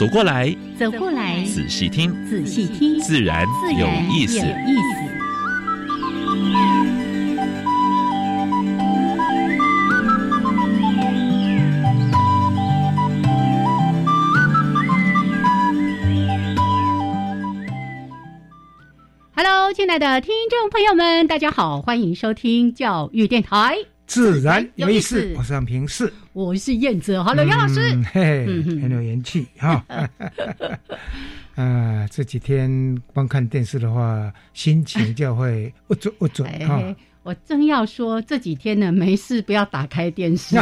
走过来，走过来，仔细听，仔细听，自然有意思。Hello，亲爱的听众朋友们，大家好，欢迎收听教育电台。自然有意思，我是杨平四，我是燕子。Hello，杨老师，嘿，很有元气哈。啊，这几天光看电视的话，心情就会不准不准哈。我正要说这几天呢，没事不要打开电视，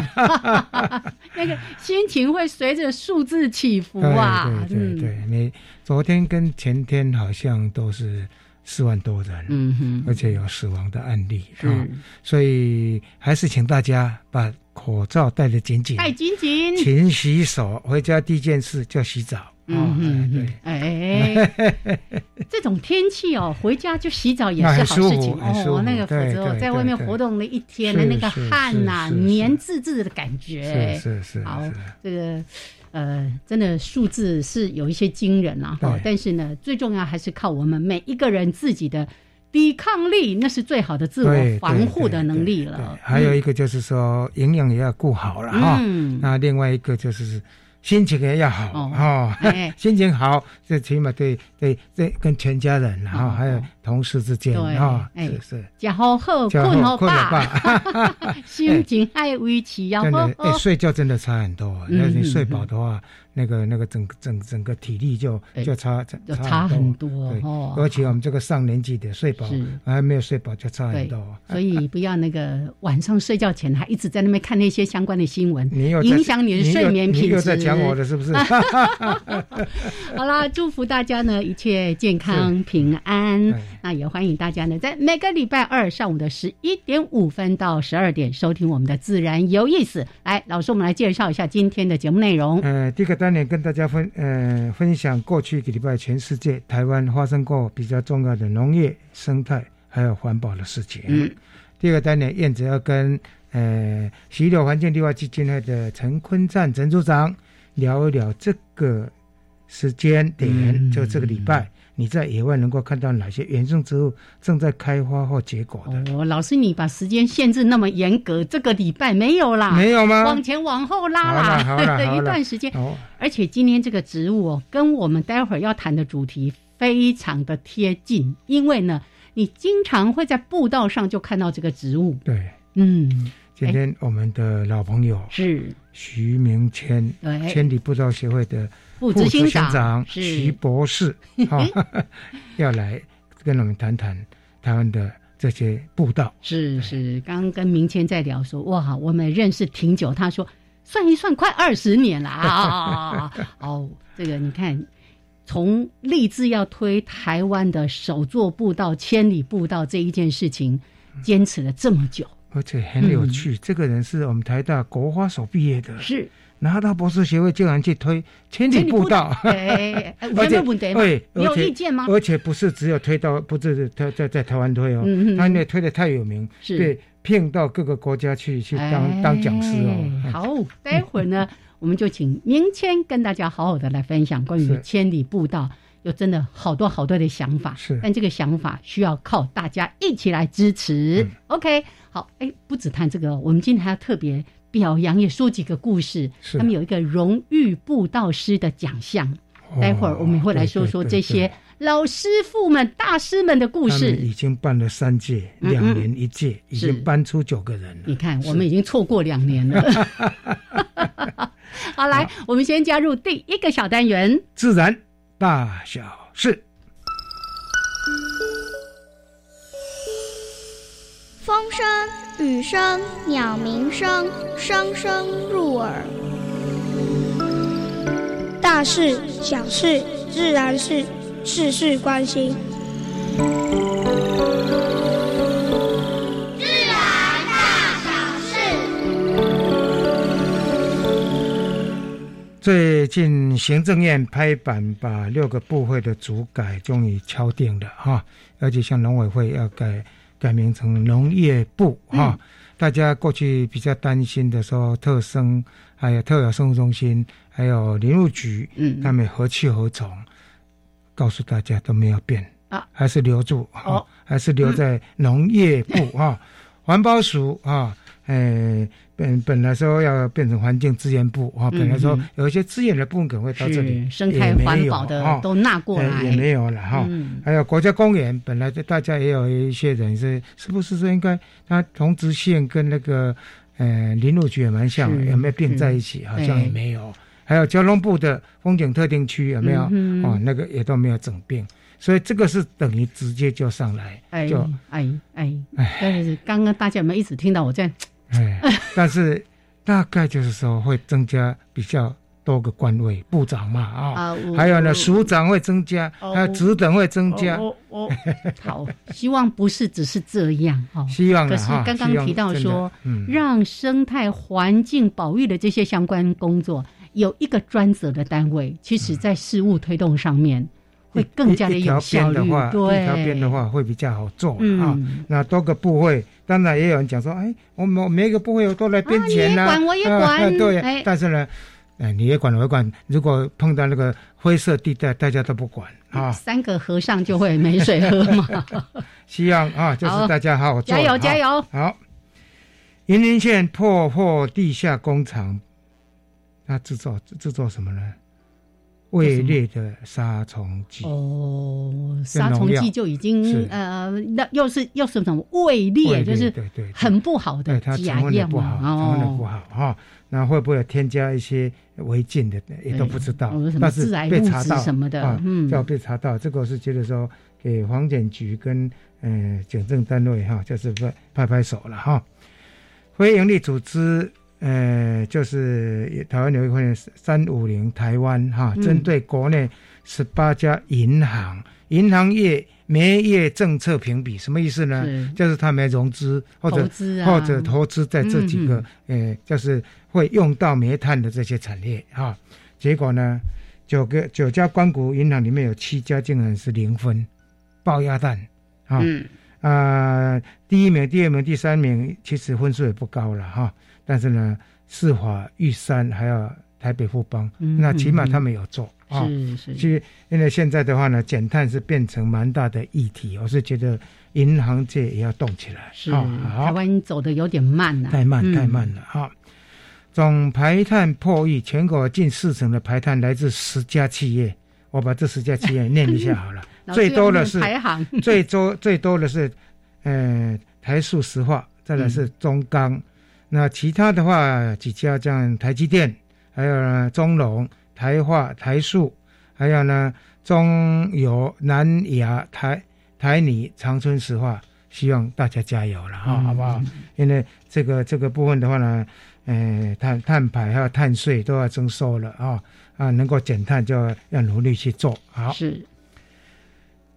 那个心情会随着数字起伏啊。对对对，你昨天跟前天好像都是。四万多人，嗯哼，而且有死亡的案例，嗯，所以还是请大家把口罩戴得紧紧，戴紧紧，勤洗手，回家第一件事就洗澡，嗯嗯，对，哎，这种天气哦，回家就洗澡也是好事情。哦，那个否则在外面活动了一天的那个汗呐，黏滋滋的感觉，是是是，好，这个。呃，真的数字是有一些惊人啊，哈！但是呢，最重要还是靠我们每一个人自己的抵抗力，那是最好的自我防护的能力了。还有一个就是说，营养也要顾好了哈。那另外一个就是。心情也要好哦，心情好，最起码对对对，跟全家人哈，还有同事之间啊，是是，吃好好，困好饱，心情还维持 要好。哎，睡觉真的差很多，那你睡饱的话。那个那个整整整个体力就就差差差很多，对，而且我们这个上年纪的睡饱还没有睡饱就差很多，所以不要那个晚上睡觉前还一直在那边看那些相关的新闻，影响你的睡眠品质。你又在讲我的是不是？好啦，祝福大家呢一切健康平安。那也欢迎大家呢在每个礼拜二上午的十一点五分到十二点收听我们的自然有意思。来，老师，我们来介绍一下今天的节目内容。呃，第一个单。跟大家分呃分享过去一个礼拜全世界台湾发生过比较重要的农业生态还有环保的事情。嗯，第二个单元燕子要跟呃溪流环境绿化基金会的陈坤赞陈组长聊一聊这个时间点，就这个礼拜。你在野外能够看到哪些原生植物正在开花或结果的？哦，老师，你把时间限制那么严格，这个礼拜没有啦？没有吗？往前往后拉啦，一段时间。而且今天这个植物哦，跟我们待会儿要谈的主题非常的贴近，因为呢，你经常会在步道上就看到这个植物。对，嗯，今天我们的老朋友是徐明谦，千里步道协会的。副执行长徐博士 哈，要来跟我们谈谈台湾的这些步道。是是，刚跟明谦在聊说，哇，我们认识挺久。他说，算一算，快二十年了啊！哦，这个你看，从立志要推台湾的首座步道——千里步道这一件事情，坚持了这么久，而且很有趣。这个人是我们台大国花所毕业的，是。拿到博士学位竟然去推千里步道，哎，而且对，有意见吗？而且不是只有推到，不是他在在台湾推哦，他那推的太有名，是对，骗到各个国家去去当当讲师哦。好，待会儿呢，我们就请明谦跟大家好好的来分享关于千里步道，有真的好多好多的想法，是，但这个想法需要靠大家一起来支持。OK，好，哎，不止谈这个，我们今天还要特别。表扬也说几个故事，他们有一个荣誉布道师的奖项。待会儿我们会来说说这些老师傅们、大师们的故事。已经办了三届，两年一届，已经搬出九个人了。你看，我们已经错过两年了。好，来，我们先加入第一个小单元——自然大小事。风声。雨声、鸟鸣声，声声入耳。大事、小事、自然事，事事关心。自然大小事。最近行政院拍板，把六个部会的主改终于敲定了哈，而且像农委会要改。改名成农业部哈，大家过去比较担心的说特生还有特有生物中心还有林务局，嗯，他们何去何从？告诉大家都没有变啊，还是留住哦，还是留在农业部啊，环保署啊。哎，本本来说要变成环境资源部啊，本来说有一些资源的部分可能会到这里，生态环保的都纳过来，也没有了哈。还有国家公园，本来大家也有一些人是，是不是说应该它同直线跟那个呃林路局也蛮像，有没有并在一起？好像也没有。还有交通部的风景特定区有没有？哦，那个也都没有整并，所以这个是等于直接就上来，就哎哎哎。但是刚刚大家有没有一直听到我在？哎，但是大概就是说会增加比较多个官位，部长嘛啊，还有呢署长会增加，还有职等会增加。哦哦，好，希望不是只是这样 哈。希望可是刚刚提到说，让生态环境保育的这些相关工作有一个专责的单位，其实在事务推动上面。会更加的有效率，对，一条边的话会比较好做啊。那多个部位，当然也有人讲说，哎，我们每个部位我都来编钱呐，管我也管，对。但是呢，哎，你也管我也管，如果碰到那个灰色地带，大家都不管啊。三个和尚就会没水喝嘛。希望啊，就是大家好好做，加油加油。好，云林县破获地下工厂，它制造制作什么呢？未裂的杀虫剂哦，杀虫剂就已经呃，那又是又是什么胃裂，就是对对很不好的假药不好，成分的不好哈。那会不会添加一些违禁的，也都不知道。但是被查到什么的，嗯，要被查到，这个是觉得说给黄检局跟嗯警政单位哈，就是拍拍拍手了哈。非营利组织。呃，就是台湾有一块三五零台湾哈，针对国内十八家银行，银行业煤业政策评比，什么意思呢？就是他没融资或者或者投资在这几个，呃，就是会用到煤炭的这些产业哈。结果呢，九个九家关谷银行里面有七家竟然是零分，爆鸭蛋啊啊！第一名、第二名、第三名其实分数也不高了哈。但是呢，市华、玉山还有台北富邦，那起码他们有做啊。是是。其实因为现在的话呢，减碳是变成蛮大的议题，我是觉得银行界也要动起来。是。台湾走的有点慢了。太慢太慢了哈。总排碳破亿，全国近四成的排碳来自十家企业。我把这十家企业念一下好了。最多的是排行。最多最多的是，呃，台塑石化，再来是中钢。那其他的话，几家像台积电，还有呢中龙、台化、台塑，还有呢中油、南亚、台台泥、长春石化，希望大家加油了哈，好不好？因为这个这个部分的话呢，呃，碳碳排还有碳税都要征收了啊啊，能够减碳就要努力去做好。是，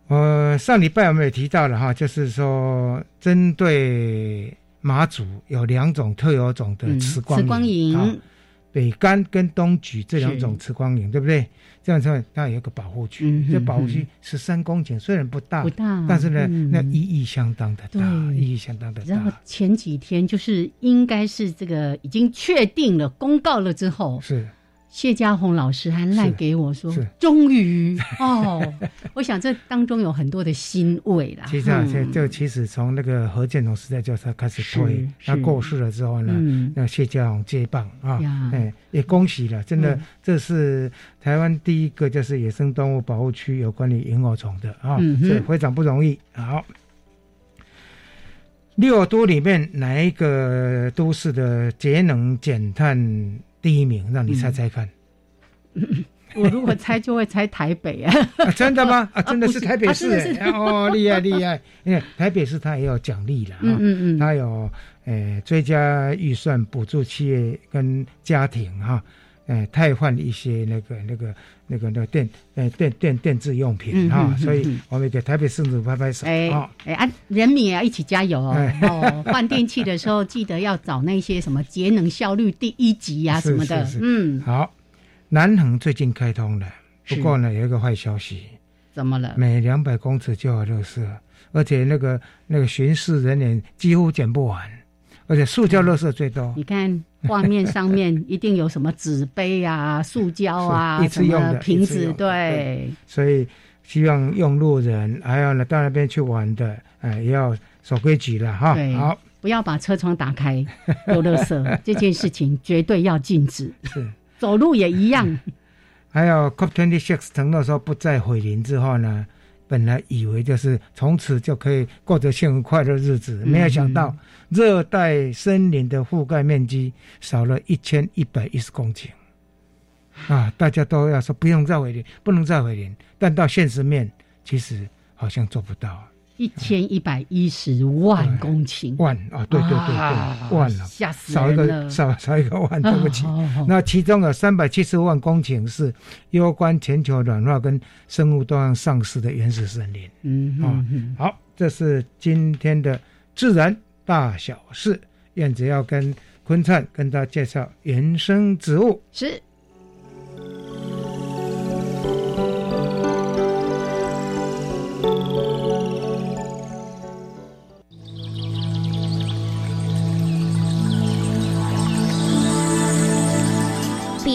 呃上礼拜我们也提到了哈，就是说针对。马祖有两种特有种的磁光光影，北干跟东莒这两种磁光影，对不对？这样子，它有一个保护区，这保护区十三公顷，虽然不大，不大，但是呢，那意义相当的大，意义相当的大。然后前几天就是应该是这个已经确定了公告了之后，是。谢家红老师还赖给我说：“终于哦，我想这当中有很多的欣慰啦。其实啊，就其实从那个何建荣时代就他开始推，他过世了之后呢，那谢家红接棒啊，哎，也恭喜了，真的，这是台湾第一个就是野生动物保护区有关于萤火虫的啊，这非常不容易。好，六都里面哪一个都市的节能减碳？第一名，让你猜猜看。我如果猜就会猜台北啊！真的吗？啊，真的是台北市哎！哦，厉害厉害！因为台北市它也有奖励了，啊嗯嗯，它有呃追加预算补助企业跟家庭哈，呃汰换一些那个那个那个那个电呃电电电子用品哈，所以我们给台北市政府拍拍手哎哎啊，人民也要一起加油哦！哦，换电器的时候记得要找那些什么节能效率第一级呀什么的，嗯，好。南横最近开通了，不过呢，有一个坏消息，怎么了？每两百公尺就有垃圾，而且那个那个巡视人员几乎捡不完，而且塑胶垃圾最多。你看画面上面一定有什么纸杯啊、塑胶啊、一次用的瓶子，对。所以希望用路人还有呢到那边去玩的，哎，也要守规矩了哈。好，不要把车窗打开丢垃圾，这件事情绝对要禁止。是。走路也一样，还有 COP twenty six 承诺说不再毁林之后呢，本来以为就是从此就可以过着幸福快乐日子，没有想到热带森林的覆盖面积少了一千一百一十公顷，啊，大家都要说不用再毁林，不能再毁林，但到现实面，其实好像做不到。一千一百一十万公顷，万啊，对对对对，万了，吓死少一个少少一个万，对不起。那其中有三百七十万公顷是攸关全球暖化跟生物多样丧失的原始森林。嗯嗯，好，这是今天的自然大小事。燕子要跟坤灿跟大家介绍原生植物。是。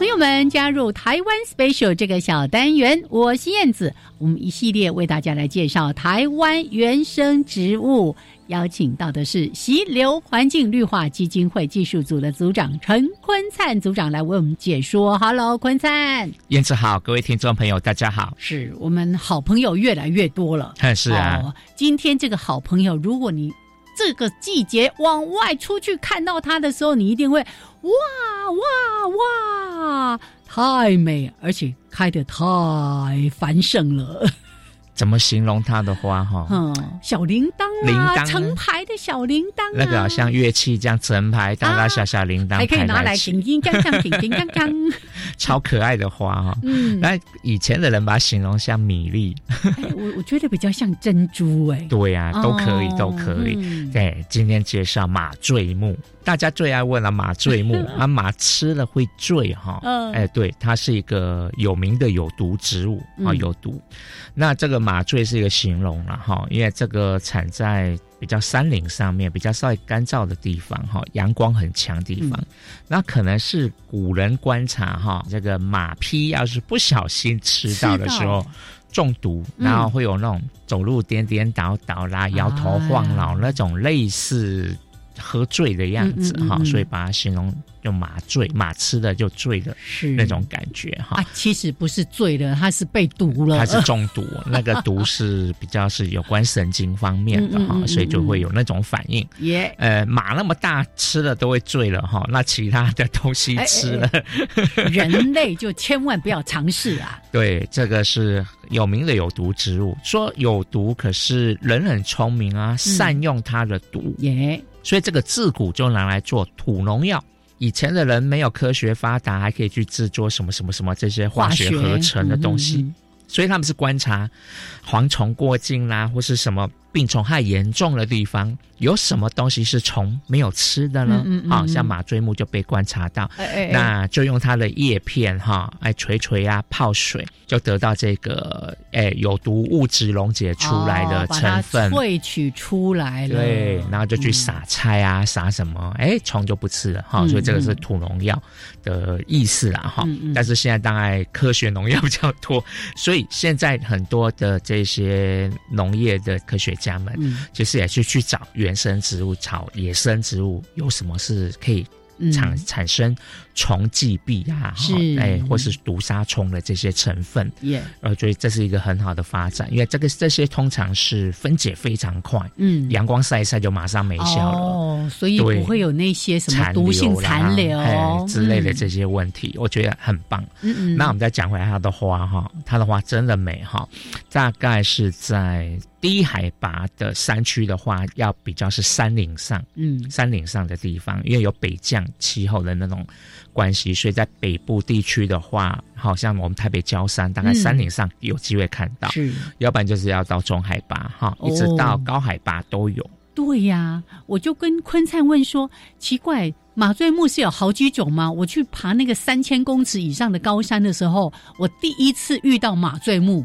朋友们加入台湾 special 这个小单元，我是燕子。我们一系列为大家来介绍台湾原生植物，邀请到的是溪流环境绿化基金会技术组的组长陈坤灿组长来为我们解说。Hello，坤灿，燕子好，各位听众朋友，大家好。是我们好朋友越来越多了，是啊。今天这个好朋友，如果你这个季节往外出去看到它的时候，你一定会哇哇哇！太美，而且开的太繁盛了。怎么形容它的花哈？嗯，小铃铛啊，成排的小铃铛，那个像乐器这样成排大大小小铃铛，还可以拿来叮叮当当，叮叮当当，超可爱的花哈。嗯，那以前的人把它形容像米粒，我我觉得比较像珍珠哎。对呀，都可以，都可以。对，今天介绍马醉木。大家最爱问了马醉木 啊，马吃了会醉哈？嗯，哎，对，它是一个有名的有毒植物啊，有毒。那这个马醉是一个形容了哈，因为这个产在比较山林上面，比较稍微干燥的地方哈，阳光很强地方。那可能是古人观察哈，这个马匹要是不小心吃到的时候中毒，然后会有那种走路颠颠倒倒啦、摇头晃脑那种类似。喝醉的样子哈，所以把它形容用马醉，马吃了就醉了，是那种感觉哈。啊其实不是醉了，它是被毒了，它是中毒。那个毒是比较是有关神经方面的 哈，所以就会有那种反应。耶，呃，马那么大吃了都会醉了哈，那其他的东西吃了，人类就千万不要尝试啊。对，这个是有名的有毒植物，说有毒，可是人很聪明啊，善用它的毒。耶。所以这个自古就拿来做土农药。以前的人没有科学发达，还可以去制作什么什么什么这些化学合成的东西。所以他们是观察蝗虫过境啦，或是什么病虫害严重的地方。有什么东西是虫没有吃的呢？啊，像马醉木就被观察到，哎那就用它的叶片哈，哎捶捶啊，泡水就得到这个哎有毒物质溶解出来的成分，萃取出来了。对，然后就去撒菜啊，撒什么，哎，虫就不吃了哈。所以这个是土农药的意思啦哈。但是现在当然科学农药比较多，所以现在很多的这些农业的科学家们，其实也是去找原生植物、草野生植物有什么是可以。产产生虫剂壁啊，是。哎，或是毒杀虫的这些成分，耶，呃，所以这是一个很好的发展，因为这个这些通常是分解非常快，嗯，阳光晒一晒就马上没效了，哦，所以不会有那些什么毒性残留。之类的这些问题，我觉得很棒。嗯嗯，那我们再讲回来它的花哈，它的花真的美哈，大概是在。低海拔的山区的话，要比较是山岭上，嗯，山岭上的地方，因为有北降气候的那种关系，所以在北部地区的话，好像我们台北郊山，大概山岭上有机会看到，是，要不然就是要到中海拔哈，一直到高海拔都有。对呀，我就跟坤灿问说，奇怪，马醉木是有好几种吗？我去爬那个三千公尺以上的高山的时候，我第一次遇到马醉木。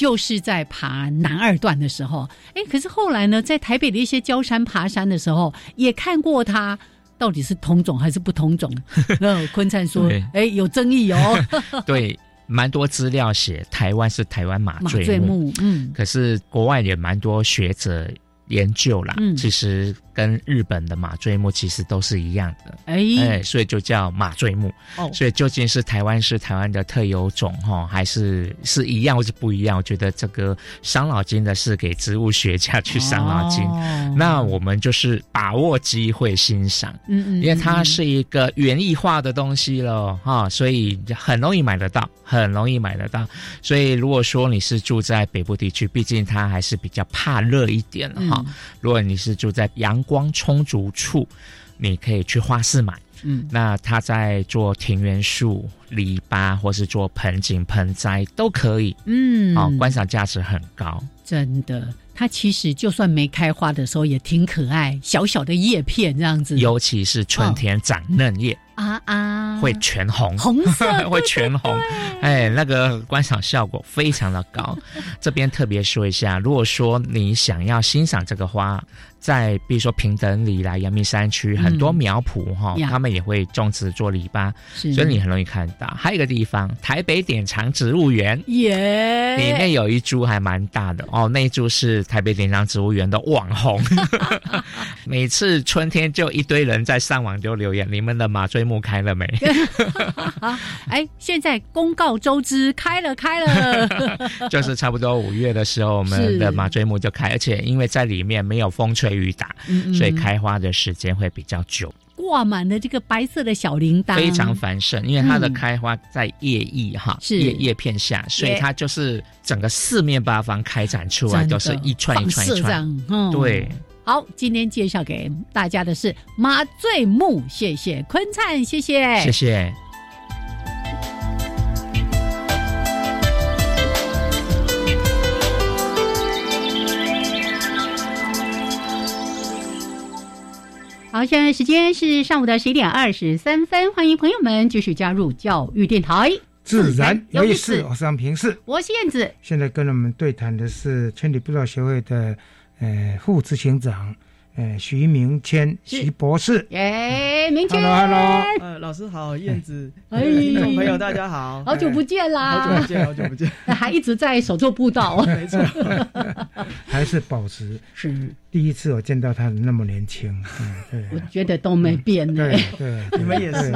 就是在爬南二段的时候，哎，可是后来呢，在台北的一些焦山爬山的时候，也看过他到底是同种还是不同种。那昆灿说，哎，有争议哦。对，蛮多资料写台湾是台湾马醉木，嗯，可是国外也蛮多学者研究啦，其实。跟日本的马醉木其实都是一样的，哎，所以就叫马醉木。哦，所以究竟是台湾是台湾的特有种哈，还是是一样或是不一样？我觉得这个伤脑筋的是给植物学家去伤脑筋。那我们就是把握机会欣赏，嗯嗯，因为它是一个园艺化的东西了哈，所以很容易买得到，很容易买得到。所以如果说你是住在北部地区，毕竟它还是比较怕热一点哈。如果你是住在阳光充足处，你可以去花市买。嗯，那他在做庭园树、篱笆，或是做盆景、盆栽都可以。嗯，哦，观赏价值很高，真的。它其实就算没开花的时候也挺可爱，小小的叶片这样子。尤其是春天长嫩叶啊啊，会全红，红色会全红，哎，那个观赏效果非常的高。这边特别说一下，如果说你想要欣赏这个花。在比如说平等里来阳明山区，很多苗圃哈，他们也会种植做篱笆，所以你很容易看到。还有一个地方，台北典藏植物园，耶，里面有一株还蛮大的哦，那一株是台北典藏植物园的网红，每次春天就一堆人在上网就留言，你们的马醉木开了没？哎，现在公告周知，开了开了，就是差不多五月的时候，我们的马醉木就开，而且因为在里面没有风吹。雨打，所以开花的时间会比较久。挂满了这个白色的小铃铛，非常繁盛。因为它的开花在叶翼哈，叶叶片下，所以它就是整个四面八方开展出来，都是一串一串一串。对，好，今天介绍给大家的是麻醉木，谢谢坤灿，谢谢，谢谢。好，现在时间是上午的十一点二十三分，欢迎朋友们继续加入教育电台，自然有意思。我是杨平世，我是燕子。现在跟我们对谈的是千里步道协会的呃副执行长。哎，徐明谦，徐博士，哎，明谦，Hello，Hello，呃，老师好，燕子，哎，听众朋友大家好，好久不见啦，好久不见，好久不见，还一直在手做步道，没错，还是保持是。第一次我见到他那么年轻，我觉得都没变呢，对对，你们也是，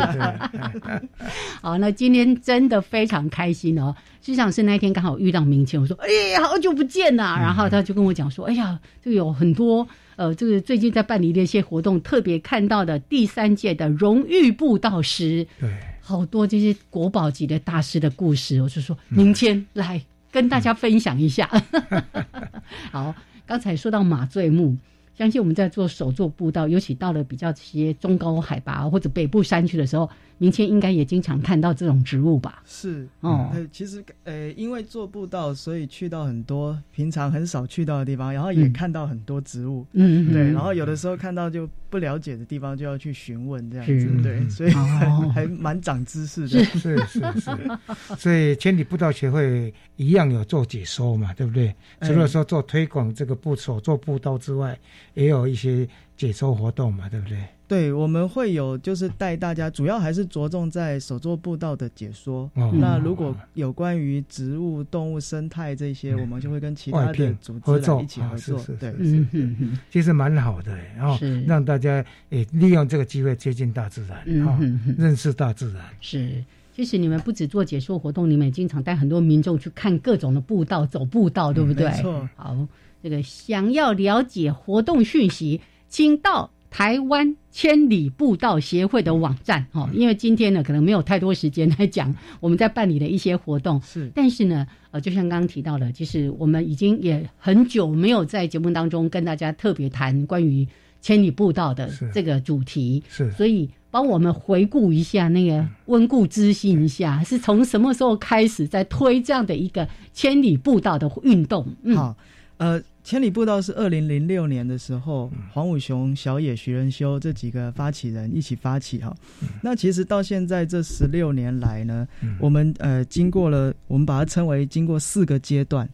好，那今天真的非常开心哦，实际上是那天刚好遇到明谦，我说，哎，好久不见呐，然后他就跟我讲说，哎呀，就有很多。呃，这个最近在办理的一些活动，特别看到的第三届的荣誉布道师，对，好多这些国宝级的大师的故事，我就说明天来跟大家分享一下。好，刚才说到马醉木。相信我们在做手作步道，尤其到了比较些中高海拔或者北部山区的时候，明天应该也经常看到这种植物吧？是哦，其实呃，因为做步道，所以去到很多平常很少去到的地方，然后也看到很多植物。嗯，对，然后有的时候看到就不了解的地方，就要去询问这样子。对，所以还还蛮长知识的。是是是，所以千里步道协会一样有做解说嘛，对不对？除了说做推广这个步手做步道之外。也有一些解说活动嘛，对不对？对，我们会有就是带大家，主要还是着重在手作步道的解说。那如果有关于植物、动物、生态这些，我们就会跟其他的组织来一起合作。对，其实蛮好的，然后让大家也利用这个机会接近大自然，嗯认识大自然。是，其实你们不止做解说活动，你们也经常带很多民众去看各种的步道、走步道，对不对？没错。好，这个想要了解活动讯息，请到。台湾千里步道协会的网站，哈，因为今天呢可能没有太多时间来讲我们在办理的一些活动，是，但是呢，呃，就像刚刚提到的，就是我们已经也很久没有在节目当中跟大家特别谈关于千里步道的这个主题，是，所以帮我们回顾一下那个温故知新一下，是。从什么时候开始在推这样的一个千里步道的运动？好，呃。千里步道是二零零六年的时候，黄武雄、小野、徐仁修这几个发起人一起发起哈。那其实到现在这十六年来呢，我们呃经过了，我们把它称为经过四个阶段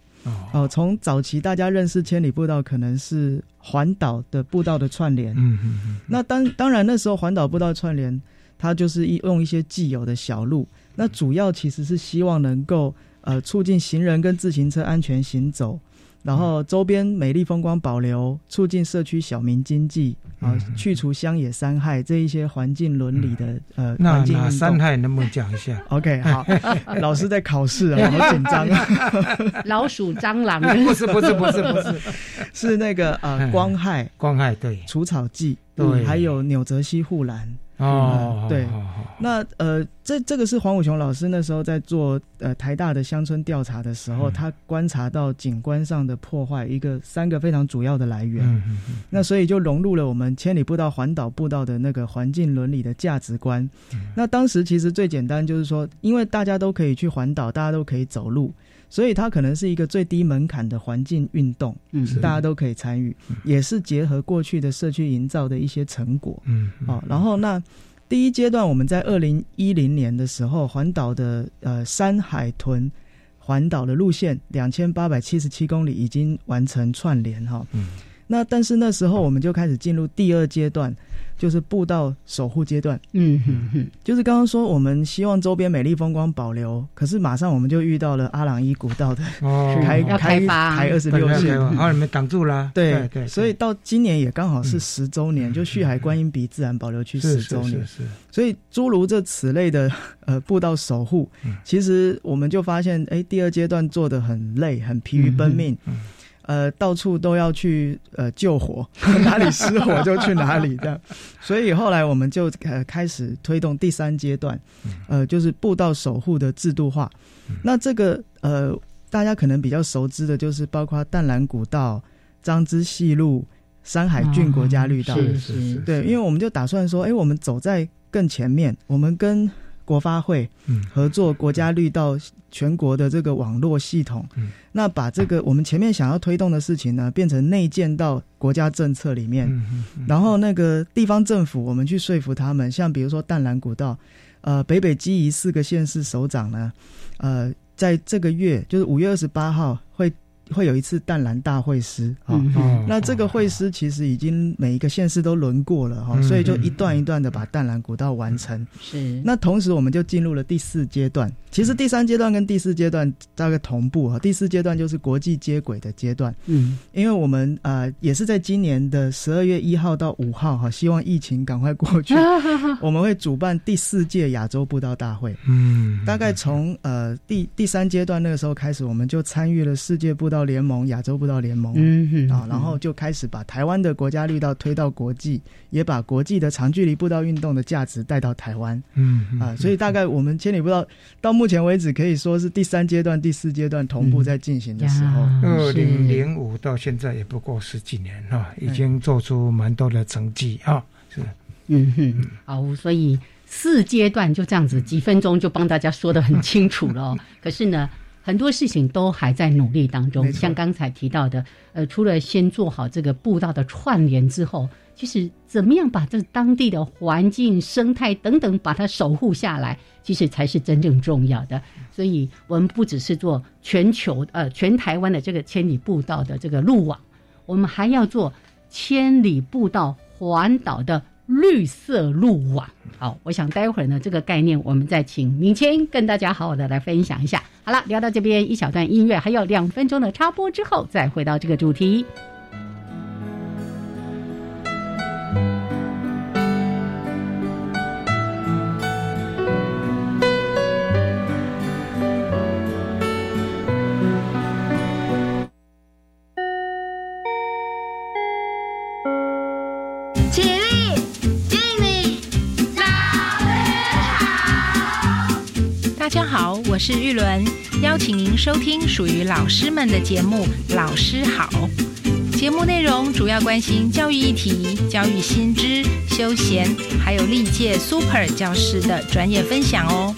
哦。从早期大家认识千里步道，可能是环岛的步道的串联。嗯嗯嗯。那当当然那时候环岛步道串联，它就是一用一些既有的小路，那主要其实是希望能够呃促进行人跟自行车安全行走。然后周边美丽风光保留，促进社区小民经济啊，去除乡野山害这一些环境伦理的呃环境山害能不能讲一下？OK，好，老师在考试啊，好紧张。老鼠、蟑螂？不是，不是，不是，不是，是那个呃光害，光害对，除草剂，对，还有纽泽西护栏。哦，对，那呃，这这个是黄武雄老师那时候在做呃台大的乡村调查的时候，他观察到景观上的破坏一个三个非常主要的来源，那所以就融入了我们千里步道环岛步道的那个环境伦理的价值观。那当时其实最简单就是说，因为大家都可以去环岛，大家都可以走路。所以它可能是一个最低门槛的环境运动，嗯，大家都可以参与，也是结合过去的社区营造的一些成果，嗯，好，然后那第一阶段我们在二零一零年的时候，环岛的呃山海豚环岛的路线两千八百七十七公里已经完成串联哈，嗯，那但是那时候我们就开始进入第二阶段。就是步道守护阶段，嗯哼哼，就是刚刚说我们希望周边美丽风光保留，可是马上我们就遇到了阿朗伊古道的开开发。开二十六线，然后你们挡住了。对对，所以到今年也刚好是十周年，就旭海观音鼻自然保留区十周年，是。所以诸如这此类的 呃步道守护，其实我们就发现，哎，第二阶段做的很累，很疲于奔命。呃，到处都要去呃救火，哪里失火就去哪里这样，所以后来我们就呃开始推动第三阶段，呃，就是步道守护的制度化。那这个呃，大家可能比较熟知的就是包括淡蓝古道、张之细路、山海郡国家绿道，是是是，对，因为我们就打算说，哎，我们走在更前面，我们跟。国发会合作国家绿道全国的这个网络系统，那把这个我们前面想要推动的事情呢，变成内建到国家政策里面，然后那个地方政府，我们去说服他们，像比如说淡蓝古道，呃，北北基宜四个县市首长呢，呃，在这个月就是五月二十八号会。会有一次淡蓝大会师啊，那这个会师其实已经每一个县市都轮过了哈，所以就一段一段的把淡蓝古道完成。是，那同时我们就进入了第四阶段。其实第三阶段跟第四阶段大概同步哈，第四阶段就是国际接轨的阶段。嗯，因为我们呃也是在今年的十二月一号到五号哈，希望疫情赶快过去，我们会主办第四届亚洲步道大会。嗯，大概从呃第第三阶段那个时候开始，我们就参与了世界步道。联盟、亚洲步道联盟，嗯啊，然后就开始把台湾的国家绿道推到国际，也把国际的长距离步道运动的价值带到台湾。嗯啊，所以大概我们千里步道到目前为止可以说是第三阶段、第四阶段同步在进行的时候。二零零五到现在也不过十几年哈，已经做出蛮多的成绩啊。是，嗯哼，好，所以四阶段就这样子，几分钟就帮大家说的很清楚了。可是呢？很多事情都还在努力当中，像刚才提到的，呃，除了先做好这个步道的串联之后，其实怎么样把这当地的环境、生态等等把它守护下来，其实才是真正重要的。所以，我们不只是做全球呃全台湾的这个千里步道的这个路网，我们还要做千里步道环岛的绿色路网。好，我想待会儿呢，这个概念我们再请明谦跟大家好好的来分享一下。好了，聊到这边一小段音乐，还有两分钟的插播之后，再回到这个主题。是玉伦，邀请您收听属于老师们的节目《老师好》。节目内容主要关心教育议题、教育新知、休闲，还有历届 Super 教师的专业分享哦。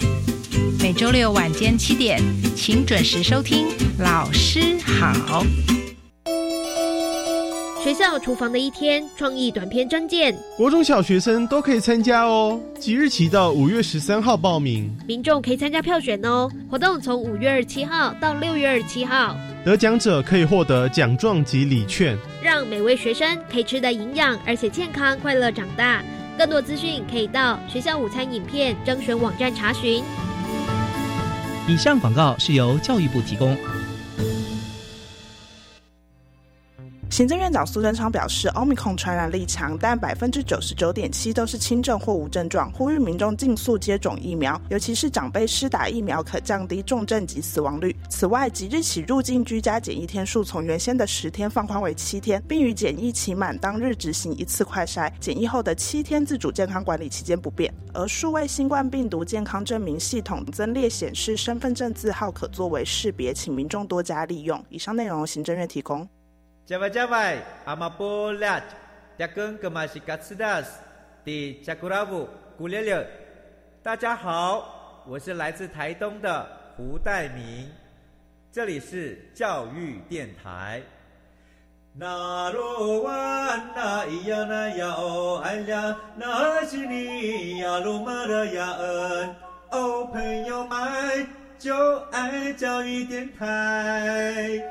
每周六晚间七点，请准时收听《老师好》。学校厨房的一天创意短片征件，国中小学生都可以参加哦。即日起到五月十三号报名，民众可以参加票选哦。活动从五月二十七号到六月二十七号，得奖者可以获得奖状及礼券，让每位学生可以吃得营养而且健康快乐长大。更多资讯可以到学校午餐影片征选网站查询。以上广告是由教育部提供。行政院长苏贞昌表示，奥密克戎传染力强，但百分之九十九点七都是轻症或无症状，呼吁民众尽速接种疫苗，尤其是长辈施打疫苗可降低重症及死亡率。此外，即日起入境居家检疫天数从原先的十天放宽为七天，并于检疫期满当日执行一次快筛，检疫后的七天自主健康管理期间不变。而数位新冠病毒健康证明系统增列显示身份证字号可作为识别，请民众多加利用。以上内容行政院提供。加外加外，阿玛波拉，扎根格玛西卡斯达斯，的加古拉布古列列。大家好，我是来自台东的胡代明，这里是教育电台。那罗哇那咿呀那呀哦哎呀，那是你呀鲁玛的呀恩，哦朋友们就爱教育电台。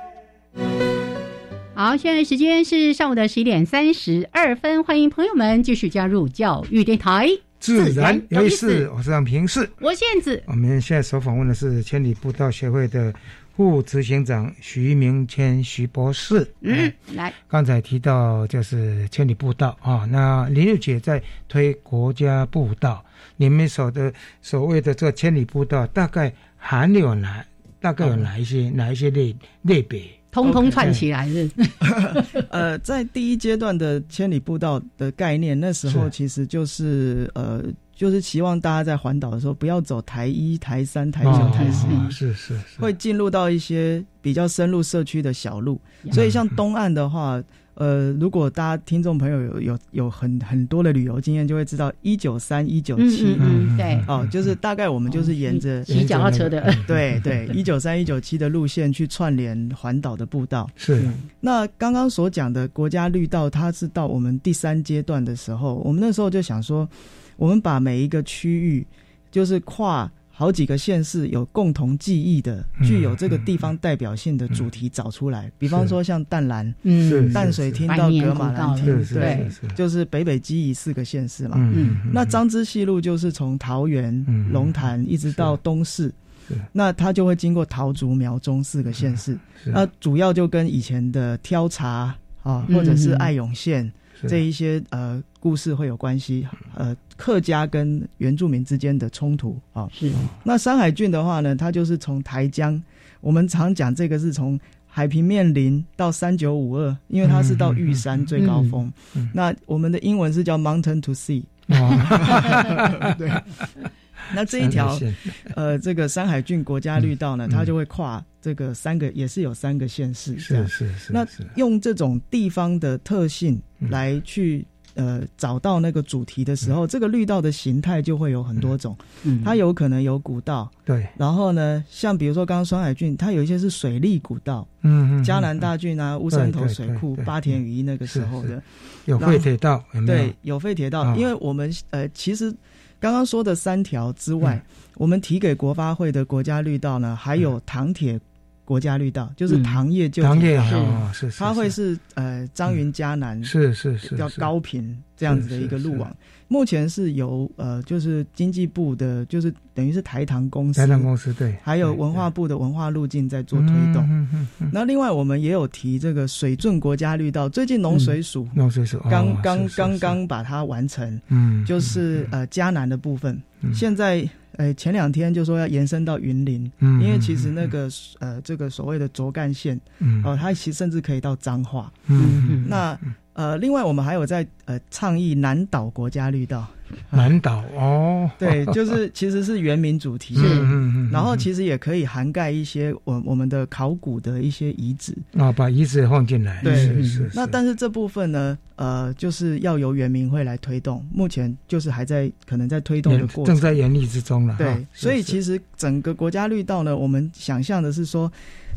好，现在时间是上午的十一点三十二分，欢迎朋友们继续加入教育电台，自然有意思。我是杨平世，我现子。我们现在所访问的是千里步道协会的副执行长徐明谦徐博士。嗯，来，刚才提到就是千里步道啊，那林玉姐在推国家步道，你们所的所谓的这千里步道，大概含有哪？大概有哪一些哪一些类类别？通通串起来是，呃，在第一阶段的千里步道的概念，那时候其实就是呃，就是希望大家在环岛的时候不要走台一、台三、台九、台四，是是，会进入到一些比较深入社区的小路，所以像东岸的话。呃，如果大家听众朋友有有有很很多的旅游经验，就会知道一九三一九七，对，哦，就是大概我们就是沿着骑脚踏车的，对对，一九三一九七的路线去串联环岛的步道。是，那刚刚所讲的国家绿道，它是到我们第三阶段的时候，我们那时候就想说，我们把每一个区域，就是跨。好几个县市有共同记忆的、具有这个地方代表性的主题找出来，比方说像淡蓝、嗯淡水厅到格马兰厅，对，就是北北基宜四个县市嘛。嗯那张之细路就是从桃园、龙潭一直到东市，那它就会经过桃竹苗中四个县市。那主要就跟以前的挑茶啊，或者是爱永县。这一些呃故事会有关系，呃，客家跟原住民之间的冲突啊。是。那山海郡的话呢，它就是从台江，我们常讲这个是从海平面零到三九五二，因为它是到玉山最高峰。那我们的英文是叫 Mountain to Sea。对。那这一条，呃，这个山海郡国家绿道呢，它就会跨这个三个，也是有三个县市，是是是。那用这种地方的特性来去呃找到那个主题的时候，这个绿道的形态就会有很多种。嗯，它有可能有古道，对。然后呢，像比如说刚刚双海郡，它有一些是水利古道，嗯嗯。嘉南大郡啊，乌山头水库、八田雨衣那个时候的，有废铁道，对，有废铁道，因为我们呃其实。刚刚说的三条之外，我们提给国发会的国家绿道呢，还有唐铁国家绿道，就是糖业就糖业是是，它会是。呃张云嘉南是是是叫高频这样子的一个路网。目前是由呃，就是经济部的，就是等于是台糖公司，台糖公司对，还有文化部的文化路径在做推动。那另外我们也有提这个水圳国家绿道，最近农水署农水署刚刚刚刚把它完成，嗯，就是呃嘉南的部分，现在呃前两天就说要延伸到云林，嗯，因为其实那个呃这个所谓的卓干线，嗯，哦，它其实甚至可以到彰化，嗯，那。呃，另外我们还有在呃倡议南岛国家绿道，南岛哦，对，就是其实是原民主题，嗯嗯，然后其实也可以涵盖一些我我们的考古的一些遗址。啊，把遗址放进来，对，是是。那但是这部分呢，呃，就是要由原民会来推动，目前就是还在可能在推动的过程，正在严厉之中了。对，所以其实整个国家绿道呢，我们想象的是说，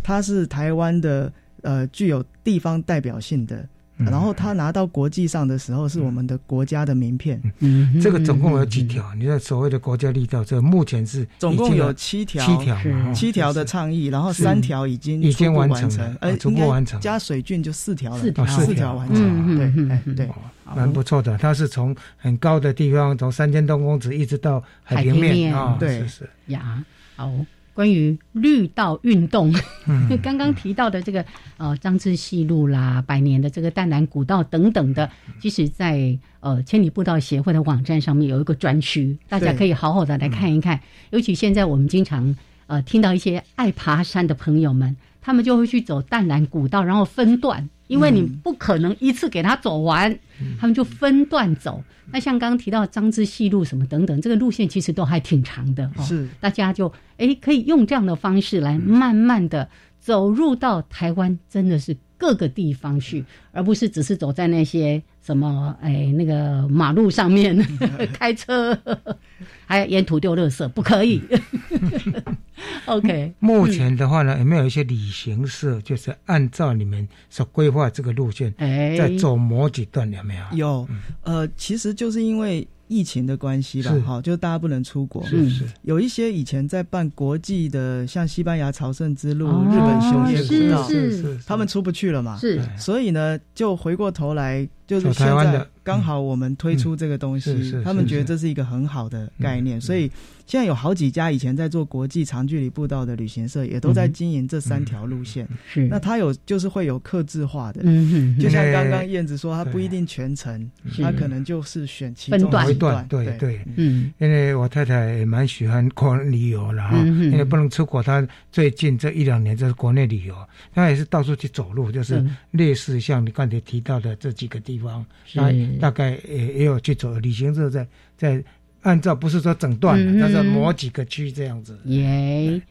它是台湾的呃具有地方代表性的。然后他拿到国际上的时候，是我们的国家的名片。嗯，这个总共有几条？你看所谓的国家力道，这目前是总共有七条，七条，七条的倡议，然后三条已经已经完成，呃，初步完成，加水郡就四条了，四条，四条。完成。对，对，蛮不错的。它是从很高的地方，从三千多公尺一直到海平面。啊，对，是是。呀，好。关于绿道运动，刚刚提到的这个呃张志西路啦、百年的这个淡南古道等等的，其实，在呃千里步道协会的网站上面有一个专区，大家可以好好的来看一看。尤其现在我们经常呃听到一些爱爬山的朋友们，他们就会去走淡南古道，然后分段。因为你不可能一次给他走完，他们就分段走。那像刚刚提到张之细路什么等等，这个路线其实都还挺长的。是，大家就哎可以用这样的方式来慢慢的走入到台湾，真的是各个地方去，而不是只是走在那些什么哎那个马路上面 开车，还有沿途丢垃圾，不可以。OK，目前的话呢，有没有一些旅行社就是按照你们所规划这个路线，在走某几段有没有？有，呃，其实就是因为。疫情的关系吧，哈，就大家不能出国。是是，有一些以前在办国际的，像西班牙朝圣之路、日本修业古道，是。是，他们出不去了嘛？是，所以呢，就回过头来，就是现在刚好我们推出这个东西，他们觉得这是一个很好的概念，所以。现在有好几家以前在做国际长距离步道的旅行社，也都在经营这三条路线。是，那他有就是会有克制化的，嗯就像刚刚燕子说，他不一定全程，他可能就是选其中一段。对对，嗯，因为我太太也蛮喜欢国旅游了哈，因为不能出国，她最近这一两年就是国内旅游，她也是到处去走路，就是类似像你刚才提到的这几个地方，那大概也也有去走旅行社在在。按照不是说整段，但是某几个区这样子。耶，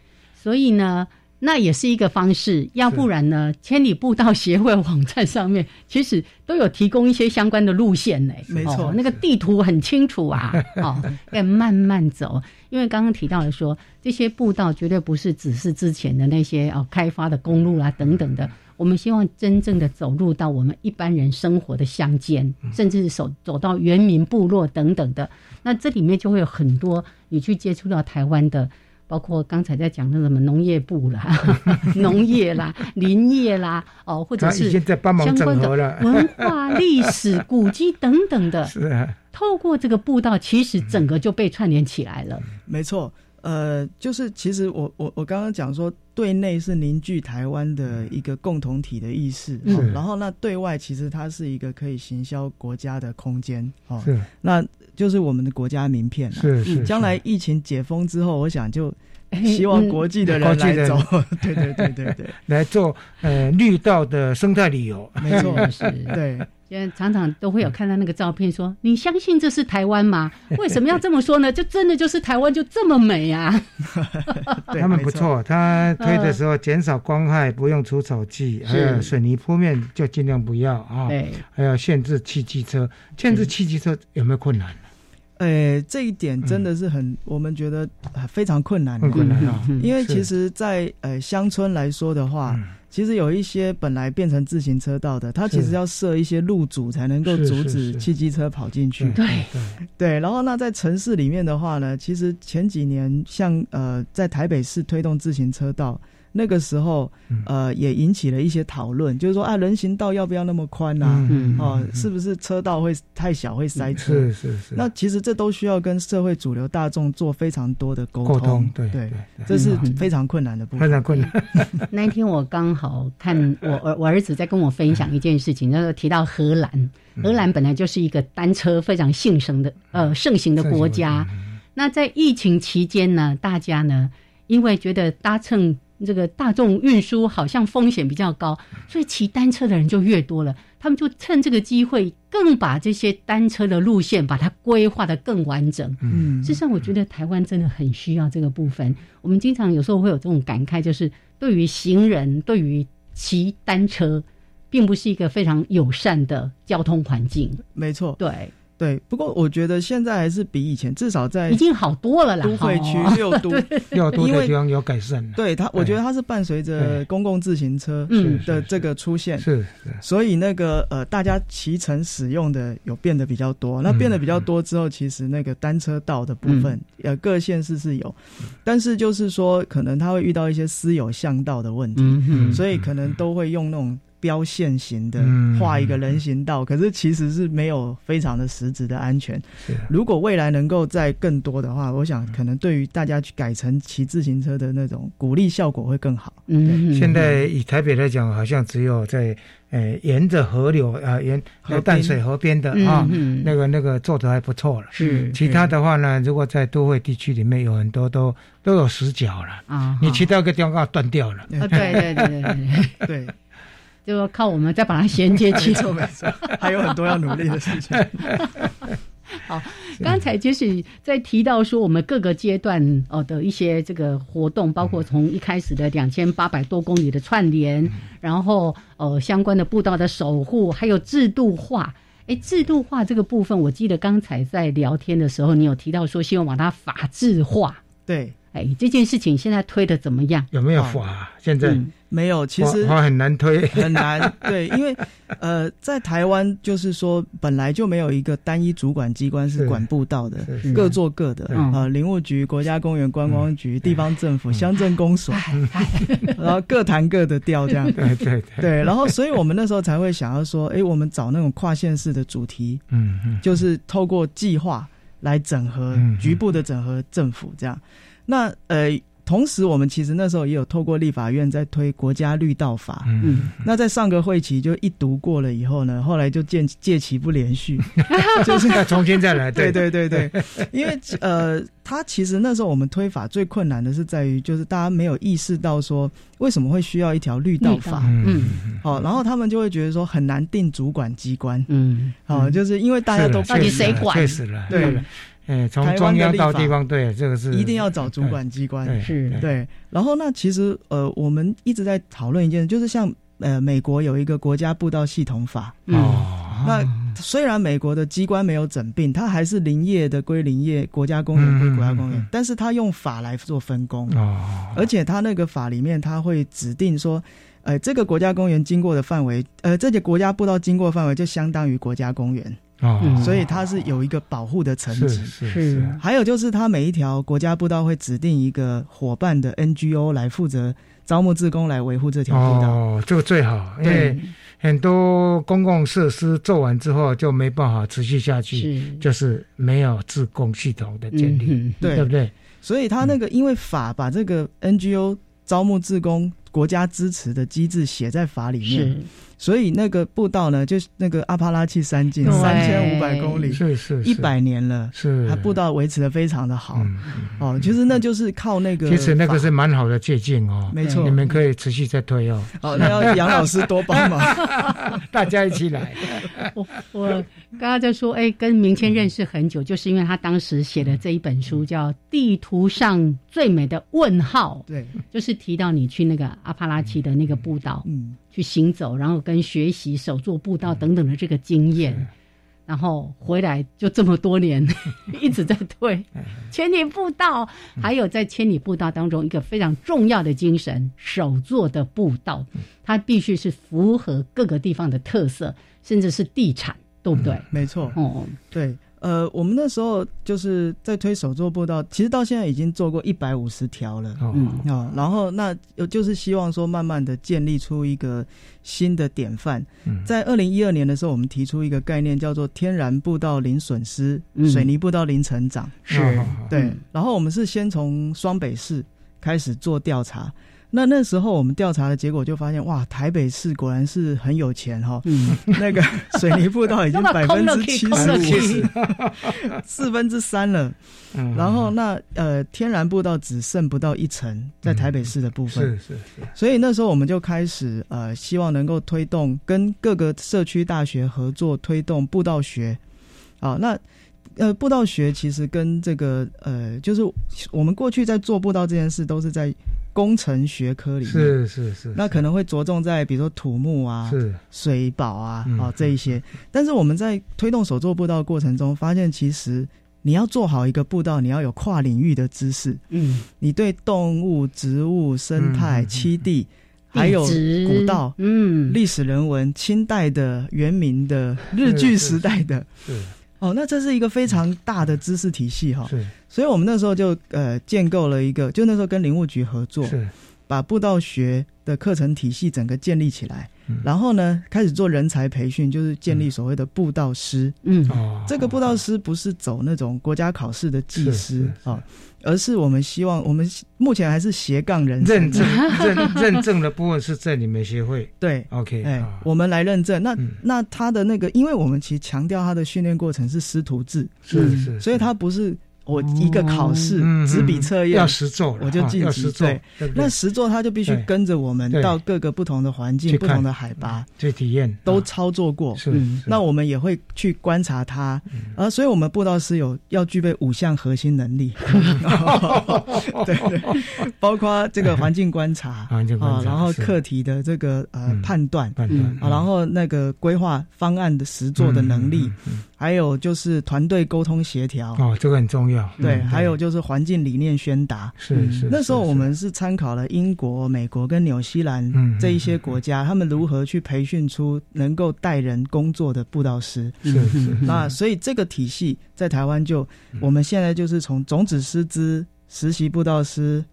所以呢，那也是一个方式。要不然呢，千里步道协会网站上面 其实都有提供一些相关的路线呢。没错，那个地图很清楚啊。哦，要慢慢走，因为刚刚提到了说，这些步道绝对不是只是之前的那些哦开发的公路啊等等的。我们希望真正的走入到我们一般人生活的乡间，甚至是走走到原民部落等等的。那这里面就会有很多你去接触到台湾的，包括刚才在讲的什么农业部啦、农业啦、林业啦，哦，或者是相关的文化、历史、古迹等等的。是啊，透过这个步道，其实整个就被串联起来了。没错。呃，就是其实我我我刚刚讲说，对内是凝聚台湾的一个共同体的意识，然后那对外其实它是一个可以行销国家的空间，哦，是，那就是我们的国家名片，是是，将来疫情解封之后，我想就希望国际的人来走，对对对对对，来做呃绿道的生态旅游，没错，是，对。常常都会有看到那个照片，说你相信这是台湾吗？为什么要这么说呢？就真的就是台湾就这么美啊！他们不错，他推的时候减少光害，不用除草剂，还有水泥铺面就尽量不要啊。对，还有限制汽机车，限制汽机车有没有困难？呃，这一点真的是很，我们觉得非常困难，困难啊！因为其实，在呃乡村来说的话。其实有一些本来变成自行车道的，它其实要设一些路阻才能够阻止汽机车跑进去。对对对。然后那在城市里面的话呢，其实前几年像呃在台北市推动自行车道，那个时候，呃，也引起了一些讨论，就是说啊，人行道要不要那么宽呐？哦，是不是车道会太小会塞车？是是是。那其实这都需要跟社会主流大众做非常多的沟通。对对，这是非常困难的部分。非常困难。那一天我刚好看我我我儿子在跟我分享一件事情，就是提到荷兰，荷兰本来就是一个单车非常兴盛的呃盛行的国家。那在疫情期间呢，大家呢因为觉得搭乘这个大众运输好像风险比较高，所以骑单车的人就越多了。他们就趁这个机会，更把这些单车的路线把它规划的更完整。嗯，事实上，我觉得台湾真的很需要这个部分。我们经常有时候会有这种感慨，就是对于行人，对于骑单车，并不是一个非常友善的交通环境。没错，对。对，不过我觉得现在还是比以前至少在已经好多了啦。都会区六都 六都的地方有改善。对它，我觉得它是伴随着公共自行车的这个出现，是，所以那个呃，大家骑乘使用的有变得比较多。那变得比较多之后，其实那个单车道的部分，呃，各县市是有，但是就是说，可能他会遇到一些私有巷道的问题，所以可能都会用那种。标线型的画一个人行道，可是其实是没有非常的实质的安全。如果未来能够在更多的话，我想可能对于大家去改成骑自行车的那种鼓励效果会更好。嗯，现在以台北来讲，好像只有在呃沿着河流啊沿淡水河边的啊，那个那个做的还不错了。是，其他的话呢，如果在都会地区里面有很多都都有死角了啊，你骑到一个地方断掉了。啊，对对对对对。就要靠我们再把它衔接起来，没错没错，还有很多要努力的事情。好，刚才就是在提到说我们各个阶段哦的一些这个活动，包括从一开始的两千八百多公里的串联，然后呃相关的步道的守护，还有制度化。哎，制度化这个部分，我记得刚才在聊天的时候，你有提到说希望把它法制化。对。哎，这件事情现在推的怎么样？有没有法？现在没有，其实法很难推，很难。对，因为呃，在台湾就是说，本来就没有一个单一主管机关是管不到的，各做各的啊。林务局、国家公园观光局、地方政府、乡镇公所，然后各谈各的调，这样 对对对。然后，所以我们那时候才会想要说，哎，我们找那种跨县市的主题，嗯嗯，就是透过计划来整合局部的整合政府这样。那呃，同时我们其实那时候也有透过立法院在推国家绿道法，嗯，那在上个会期就一读过了以后呢，后来就借借期不连续，就是再重新再来，对。对对对，因为呃，他其实那时候我们推法最困难的是在于，就是大家没有意识到说为什么会需要一条绿道法，嗯，好，然后他们就会觉得说很难定主管机关，嗯，好，就是因为大家都到底谁管，确实了，对。哎，从中央到地方，对这个是一定要找主管机关，是对。然后那其实呃，我们一直在讨论一件，就是像呃，美国有一个国家步道系统法哦。那虽然美国的机关没有整并，它还是林业的归林业，国家公园归国家公园，但是它用法来做分工哦。而且它那个法里面，它会指定说，呃，这个国家公园经过的范围，呃，这些国家步道经过范围就相当于国家公园。哦，所以它是有一个保护的层级，是是。还有就是，它每一条国家步道会指定一个伙伴的 NGO 来负责招募志工来维护这条步道。哦，这个最好，因为很多公共设施做完之后就没办法持续下去，就是没有自工系统的建立，对。不对？所以他那个因为法把这个 NGO 招募志工国家支持的机制写在法里面。所以那个步道呢，就是那个阿帕拉契山径，三千五百公里，是是一百年了，是。它步道维持的非常的好，哦，其实那就是靠那个，其实那个是蛮好的借鉴哦，没错，你们可以持续再推哦，哦，那要杨老师多帮忙，大家一起来。我我刚刚在说，哎，跟明谦认识很久，就是因为他当时写的这一本书叫《地图上最美的问号》，对，就是提到你去那个阿帕拉奇的那个步道，嗯。去行走，然后跟学习手作步道等等的这个经验，然后回来就这么多年 一直在推千里步道，还有在千里步道当中一个非常重要的精神——手作的步道，它必须是符合各个地方的特色，甚至是地产，对不对？没错，哦，对。呃，我们那时候就是在推手作步道，其实到现在已经做过一百五十条了，嗯啊，然后那就是希望说，慢慢的建立出一个新的典范。在二零一二年的时候，我们提出一个概念，叫做“天然步道零损失，水泥步道零成长”。是，对。然后我们是先从双北市开始做调查。那那时候我们调查的结果就发现，哇，台北市果然是很有钱哈，那个水泥步道已经百分之七十五，四分之三了。然后那呃天然步道只剩不到一层，在台北市的部分。是是是。所以那时候我们就开始呃希望能够推动跟各个社区大学合作推动步道学。啊，那呃步道学其实跟这个呃就是我们过去在做步道这件事都是在。工程学科里面。是是是，那可能会着重在比如说土木啊、是。水保啊、哦这一些。但是我们在推动手作步道过程中，发现其实你要做好一个步道，你要有跨领域的知识。嗯，你对动物、植物、生态、栖地，还有古道、嗯。历史人文、清代的、元明的、日据时代的。哦，那这是一个非常大的知识体系哈，是，所以我们那时候就呃建构了一个，就那时候跟林务局合作，是，把步道学的课程体系整个建立起来，然后呢开始做人才培训，就是建立所谓的步道师，嗯，这个步道师不是走那种国家考试的技师啊。而是我们希望，我们目前还是斜杠人认证 认认证的部分是在你们协会。对，OK，哎，我们来认证。那那他的那个，因为我们其实强调他的训练过程是师徒制，是是，所以他不是。我一个考试纸笔测验要实做，我就晋级。对，那实做他就必须跟着我们到各个不同的环境、不同的海拔去体验，都操作过。是，那我们也会去观察他，啊，所以我们布道师有要具备五项核心能力。对对，包括这个环境观察，环境观察，然后课题的这个呃判断，判断，啊，然后那个规划方案的实做的能力。还有就是团队沟通协调哦，这个很重要。对，还有就是环境理念宣达。是是。那时候我们是参考了英国、美国跟纽西兰这一些国家，他们如何去培训出能够带人工作的布道师。是是。那所以这个体系在台湾就，我们现在就是从种子师资、实习布道师、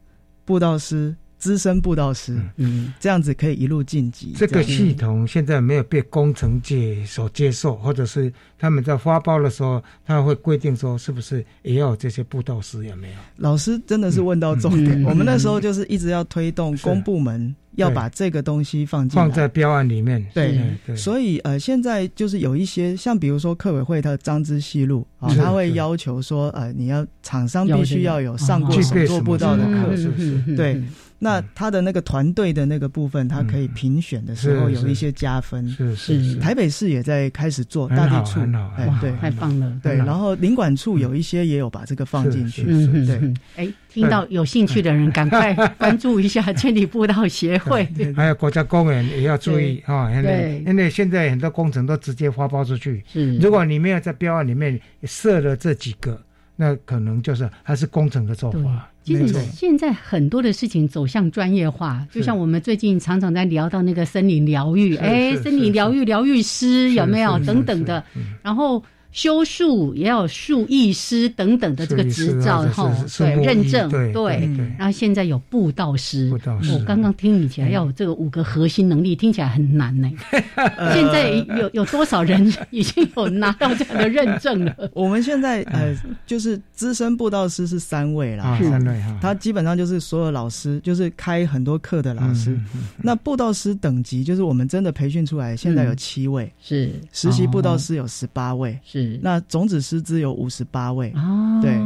布道师。资深布道师，嗯，这样子可以一路晋级。这个系统现在没有被工程界所接受，或者是他们在发包的时候，他会规定说，是不是也要这些布道师？有没有？老师真的是问到重点。我们那时候就是一直要推动公部门要把这个东西放进放在标案里面。对对。所以呃，现在就是有一些像比如说客委会它的张之西路啊，他会要求说呃，你要厂商必须要有上过手做步道的课，是不是？对。那他的那个团队的那个部分，他可以评选的时候有一些加分。是是。台北市也在开始做大地处，哎对，太棒了。对，然后领管处有一些也有把这个放进去。对，哎，听到有兴趣的人赶快关注一下千里步道协会。还有国家公园也要注意啊，因为因为现在很多工程都直接发包出去。是。如果你没有在标案里面设了这几个，那可能就是还是工程的做法。其实现在很多的事情走向专业化，就像我们最近常常在聊到那个森林疗愈，哎，森林疗愈疗愈师有没有？等等的，然后。修树也要树艺师等等的这个执照哈，对认证对，然后现在有布道师，我刚刚听你起来要有这个五个核心能力，听起来很难呢。现在有有多少人已经有拿到这样的认证了？我们现在呃，就是资深布道师是三位啦，三位哈，他基本上就是所有老师，就是开很多课的老师。那布道师等级就是我们真的培训出来，现在有七位，是。实习布道师有十八位，是。那种子师资有五十八位哦，对，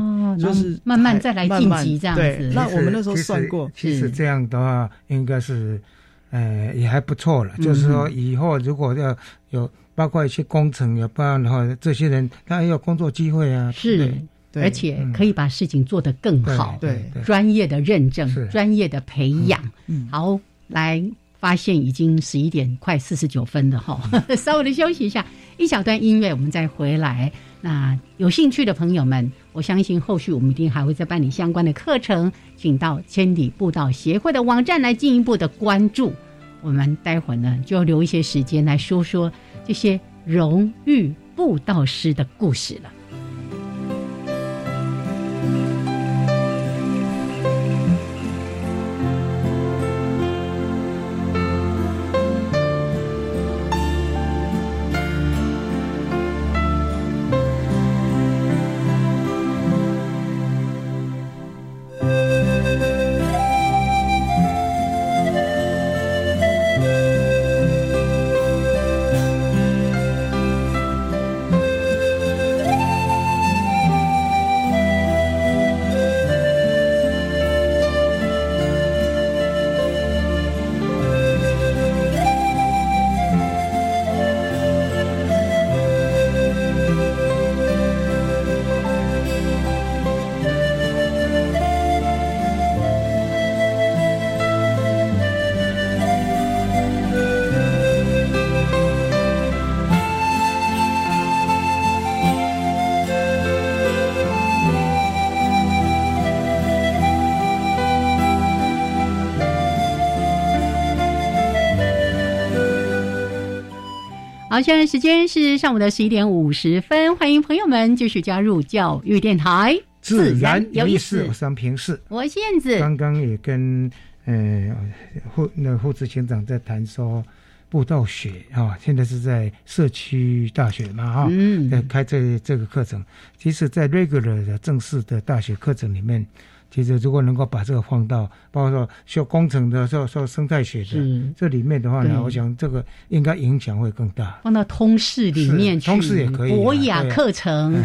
就是慢慢再来晋级这样子。那我们那时候算过，其实这样的话应该是，呃，也还不错了。就是说，以后如果要有包括一些工程，有不然的话，这些人他也有工作机会啊。是，而且可以把事情做得更好。对，专业的认证，专业的培养。好，来发现已经十一点快四十九分了哈，稍微的休息一下。一小段音乐，我们再回来。那有兴趣的朋友们，我相信后续我们一定还会再办理相关的课程，请到千里步道协会的网站来进一步的关注。我们待会儿呢，就要留一些时间来说说这些荣誉步道师的故事了。好，现在时间是上午的十一点五十分，欢迎朋友们继续加入教育电台，自然有意思。我是平四，我是燕子。刚刚也跟呃副那副执行长在谈说，步道学啊，现在是在社区大学嘛哈，在开这这个课程。其实，在 regular 的正式的大学课程里面。其实，如果能够把这个放到，包括说修工程的、说说生态学的这里面的话呢，我想这个应该影响会更大。放到通识里面去，通识也可以。博雅课程，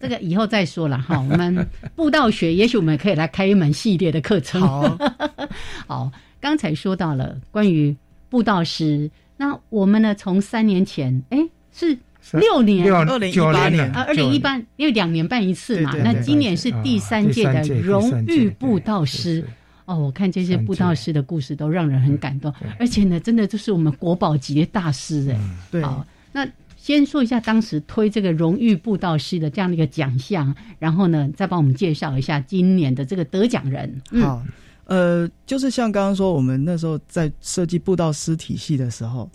这个以后再说了哈。我们布道学，也许我们可以来开一门系列的课程。好，好，刚才说到了关于布道师，那我们呢，从三年前，哎，是。六年，二零一八年啊，二零一八，因为两年办一次嘛。那今年是第三届的荣誉布道师。哦，我看这些布道师的故事都让人很感动，而且呢，真的就是我们国宝级的大师哎。对。好，那先说一下当时推这个荣誉布道师的这样的一个奖项，然后呢，再帮我们介绍一下今年的这个得奖人。好，呃，就是像刚刚说，我们那时候在设计布道师体系的时候。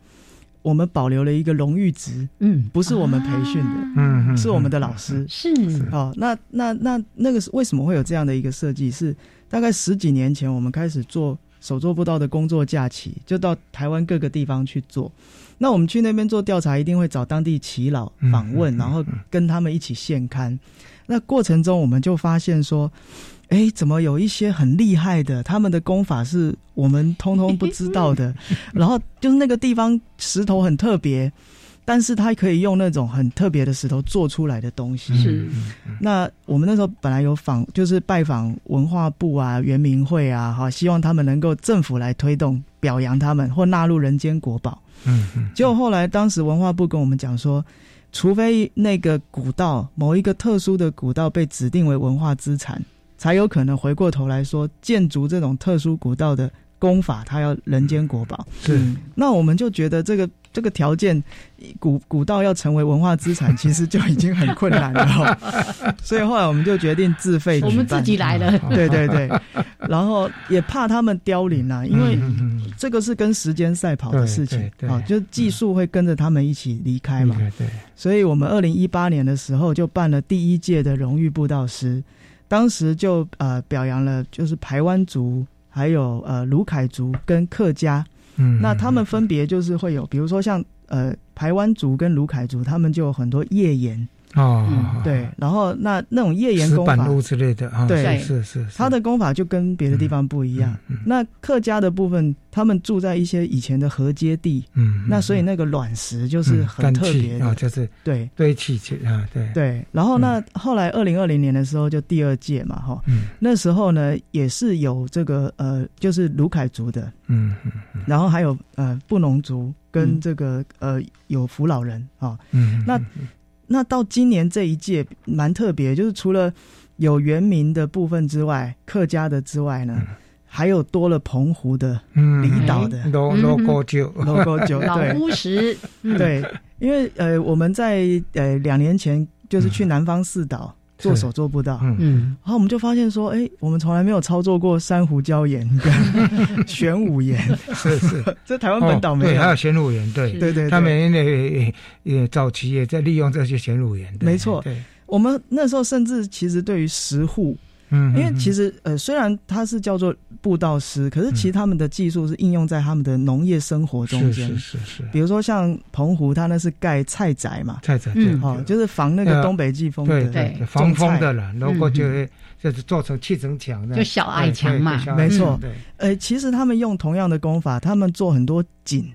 我们保留了一个荣誉值，嗯，不是我们培训的，嗯，是我们的老师，是哦。那那那那个是为什么会有这样的一个设计？是大概十几年前，我们开始做手做不到的工作假期，就到台湾各个地方去做。那我们去那边做调查，一定会找当地耆老访问，然后跟他们一起现刊。那过程中，我们就发现说。哎，怎么有一些很厉害的？他们的功法是我们通通不知道的。然后就是那个地方石头很特别，但是他可以用那种很特别的石头做出来的东西。是。那我们那时候本来有访，就是拜访文化部啊、圆明会啊，哈，希望他们能够政府来推动表扬他们或纳入人间国宝。嗯嗯。结果后来当时文化部跟我们讲说，除非那个古道某一个特殊的古道被指定为文化资产。才有可能回过头来说，建筑这种特殊古道的功法，它要人间国宝。是，那我们就觉得这个这个条件，古古道要成为文化资产，其实就已经很困难了。所以后来我们就决定自费，我们自己来了。对对对，然后也怕他们凋零啊，因为这个是跟时间赛跑的事情啊，就技术会跟着他们一起离开嘛。对，所以我们二零一八年的时候就办了第一届的荣誉布道师。当时就呃表扬了，就是排湾族，还有呃卢凯族跟客家，嗯，那他们分别就是会有，比如说像呃排湾族跟卢凯族，他们就有很多页岩。哦，对，然后那那种页岩功法。之类的，对，是是，他的功法就跟别的地方不一样。那客家的部分，他们住在一些以前的河街地，嗯，那所以那个卵石就是很特别的，就是对。堆砌起啊，对。对。然后那后来二零二零年的时候就第二届嘛，哈，那时候呢也是有这个呃，就是卢凯族的，嗯嗯，然后还有呃布农族跟这个呃有福老人啊，嗯，那。那到今年这一届蛮特别，就是除了有原民的部分之外，客家的之外呢，还有多了澎湖的、离岛的。老老高酒、老高酒、老乌石。对，因为呃，我们在呃两年前就是去南方四岛。做手做不到，嗯，然后我们就发现说，哎，我们从来没有操作过珊瑚礁岩跟 玄武岩，是是，这台湾本岛没有，对还有玄武岩，对。对对，他们也也早期也在利用这些玄武岩，没错，对，我们那时候甚至其实对。于石户。嗯，因为其实呃，虽然它是叫做布道师，可是其实他们的技术是应用在他们的农业生活中间。是是是是。比如说像澎湖，它那是盖菜宅嘛，菜宅对，哦，就是防那个东北季风的，对，防风的了。如果就就是做成砌成墙的，就小矮墙嘛，没错。对，呃，其实他们用同样的功法，他们做很多井、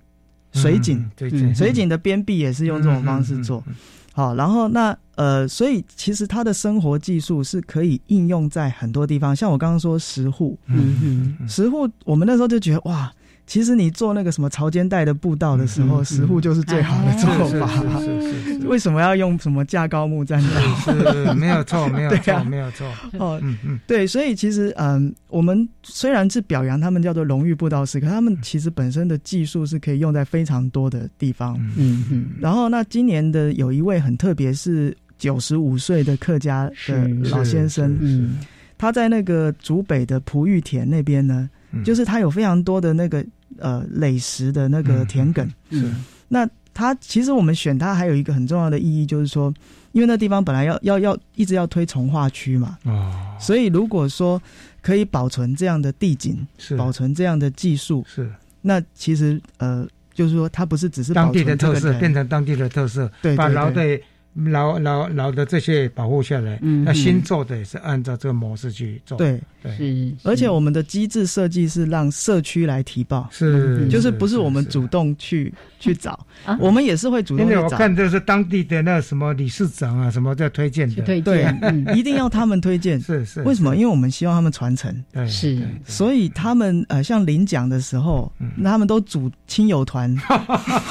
水井，对，水井的边壁也是用这种方式做。好，然后那呃，所以其实他的生活技术是可以应用在很多地方，像我刚刚说石户，嗯嗯，石户，我们那时候就觉得哇。其实你做那个什么潮间带的步道的时候，石户就是最好的做法。是是是。为什么要用什么架高木栈道？是没有错，没有错，没有错。哦，嗯嗯，对，所以其实嗯，我们虽然是表扬他们叫做荣誉步道师，可他们其实本身的技术是可以用在非常多的地方。嗯嗯。然后那今年的有一位很特别，是九十五岁的客家的老先生，嗯，他在那个竹北的璞玉田那边呢。就是他有非常多的那个呃垒石的那个田埂，嗯，那他其实我们选他还有一个很重要的意义，就是说，因为那地方本来要要要一直要推从化区嘛，哦，所以如果说可以保存这样的地景，是。保存这样的技术，是。那其实呃，就是说它不是只是当地的特色，变成当地的特色，对，把老的。老老老的这些保护下来，那新做的也是按照这个模式去做。对对，是。而且我们的机制设计是让社区来提报，是，就是不是我们主动去 去找，我们也是会主动去找。我看就是当地的那什么理事长啊，什么在推荐的，对对，一定要他们推荐。是是。为什么？因为我们希望他们传承。是。所以他们呃，像领奖的时候，他们都组亲友团，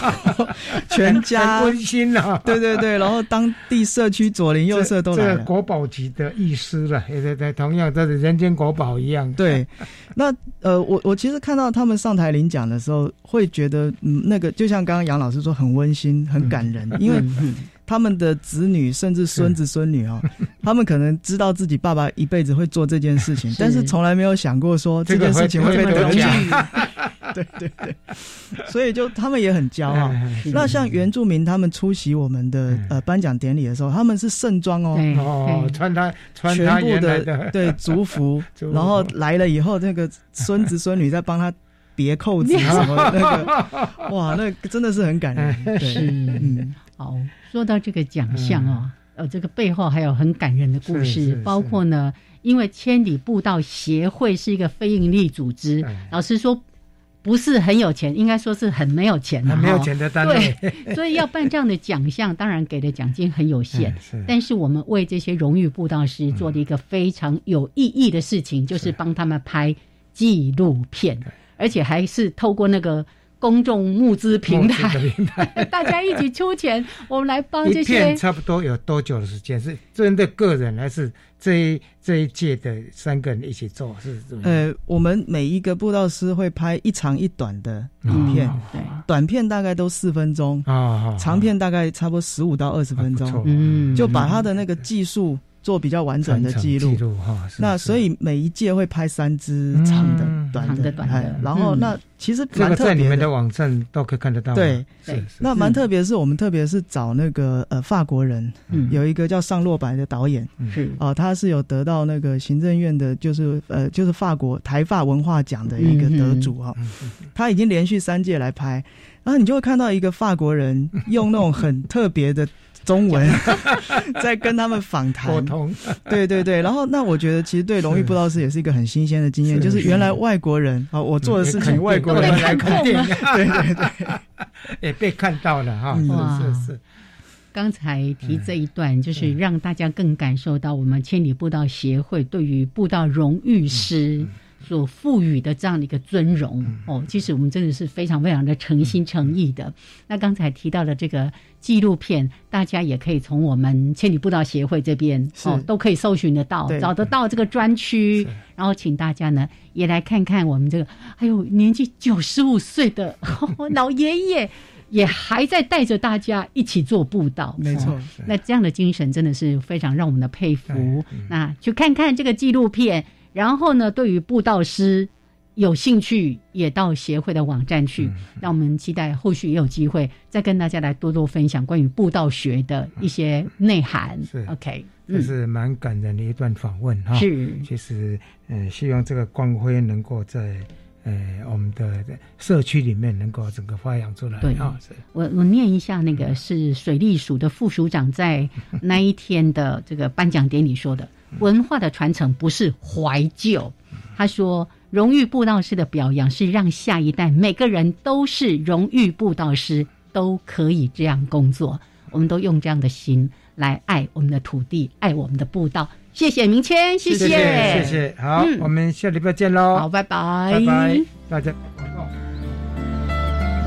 全家温馨啊。对对对，然后当地社。区左邻右舍都来了，国宝级的意思了，也对对，同样这是人间国宝一样。对，那呃，我我其实看到他们上台领奖的时候，会觉得嗯，那个就像刚刚杨老师说，很温馨、很感人，因为他们的子女甚至孙子孙女哦，他们可能知道自己爸爸一辈子会做这件事情，但是从来没有想过说这件事情会被得奖。对对对，所以就他们也很骄傲。那像原住民，他们出席我们的呃颁奖典礼的时候，他们是盛装哦，哦，穿他穿全部的 对族服，然后来了以后，那个孙子孙女在帮他别扣子什么那个，哇，那真的是很感人。是，嗯，好，说到这个奖项哦，呃，这个背后还有很感人的故事，包括呢，因为千里步道协会是一个非营利组织，老师说。不是很有钱，应该说是很没有钱的，没有钱的单位。对，所以要办这样的奖项，当然给的奖金很有限。是，但是我们为这些荣誉布道师做了一个非常有意义的事情，就是帮他们拍纪录片，而且还是透过那个。公众募资平台，大家一起出钱，我们来帮这些。差不多有多久的时间？是针对个人，还是这一这一届的三个人一起做？是？呃，我们每一个布道师会拍一长一短的影片，对，短片大概都四分钟啊，长片大概差不多十五到二十分钟，嗯，就把他的那个技术。做比较完整的记录，那所以每一届会拍三支长的、短的、短的，然后那其实蛮特别。在你们的网站都可以看得到。对，是那蛮特别，是我们特别是找那个呃法国人，有一个叫尚洛白的导演，是。哦，他是有得到那个行政院的，就是呃就是法国台法文化奖的一个得主哈，他已经连续三届来拍，然后你就会看到一个法国人 用那种很特别的。中文 在跟他们访谈，沟通，对对对。然后，那我觉得其实对荣誉布道师也是一个很新鲜的经验，就是原来外国人啊，我做的事情外国人来看，对对对，也被看到了哈。是是是。刚才提这一段，就是让大家更感受到我们千里步道协会对于步道荣誉师。所赋予的这样的一个尊荣哦，其实我们真的是非常非常的诚心诚意的。那刚才提到的这个纪录片，大家也可以从我们千里步道协会这边哦，都可以搜寻得到，找得到这个专区。然后请大家呢也来看看我们这个，还有年纪九十五岁的 老爷爷也还在带着大家一起做步道，没错。那这样的精神真的是非常让我们的佩服。那去看看这个纪录片。然后呢，对于布道师有兴趣，也到协会的网站去。让我们期待后续也有机会再跟大家来多多分享关于布道学的一些内涵。是 OK，这是蛮感人的一段访问哈。是，其实嗯，希望这个光辉能够在呃我们的社区里面能够整个发扬出来。对啊，我我念一下那个是水利署的副署长在那一天的这个颁奖典礼说的。文化的传承不是怀旧，他说，荣誉布道师的表扬是让下一代每个人都是荣誉布道师，都可以这样工作。我们都用这样的心来爱我们的土地，爱我们的步道。谢谢明谦，谢谢，谢谢。好，我们下礼拜见喽。好，拜拜，拜拜，大家。